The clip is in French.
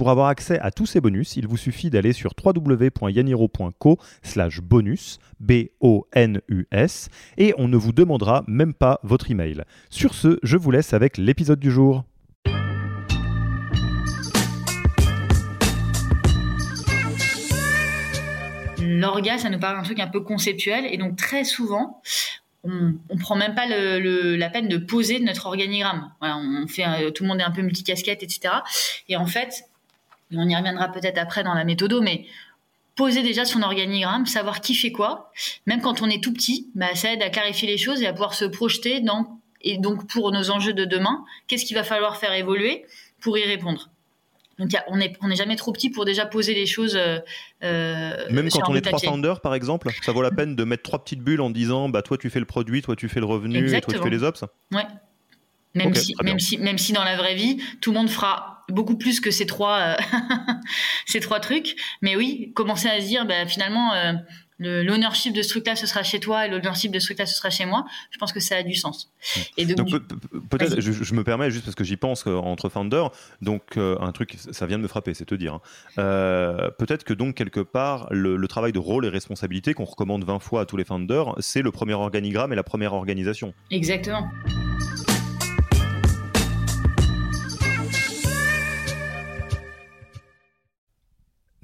Pour avoir accès à tous ces bonus, il vous suffit d'aller sur www.yaniro.co slash bonus, B-O-N-U-S, et on ne vous demandera même pas votre email. Sur ce, je vous laisse avec l'épisode du jour. L'orga, ça nous paraît un truc un peu conceptuel, et donc très souvent, on, on prend même pas la peine de poser notre organigramme. on fait, tout le monde est un peu multicasquette, etc. Et en fait, on y reviendra peut-être après dans la méthode, mais poser déjà son organigramme, savoir qui fait quoi, même quand on est tout petit, bah, ça aide à clarifier les choses et à pouvoir se projeter dans, et donc pour nos enjeux de demain, qu'est-ce qu'il va falloir faire évoluer pour y répondre. Donc on n'est on est jamais trop petit pour déjà poser les choses. Euh, euh Même quand on est trois founders, par exemple, ça vaut la peine de mettre trois petites bulles en disant bah toi tu fais le produit, toi tu fais le revenu, et toi tu fais les ops. Ouais. Même, si, même, si, même si dans la vraie vie, tout le monde fera beaucoup plus que ces trois, euh, ces trois trucs. Mais oui, commencer à se dire, bah, finalement, euh, l'ownership de ce truc-là, ce sera chez toi, et l'ownership de ce truc-là, ce sera chez moi. Je pense que ça a du sens. Et donc, peut-être, je, me permets juste parce que j'y pense euh, entre founders. Donc, un truc, ça vient de me frapper, c'est te dire. Hein. peut-être que donc quelque part, le, le, travail de rôle et responsabilité qu'on recommande 20 fois à tous les founders, c'est le premier organigramme et la première organisation. Exactement.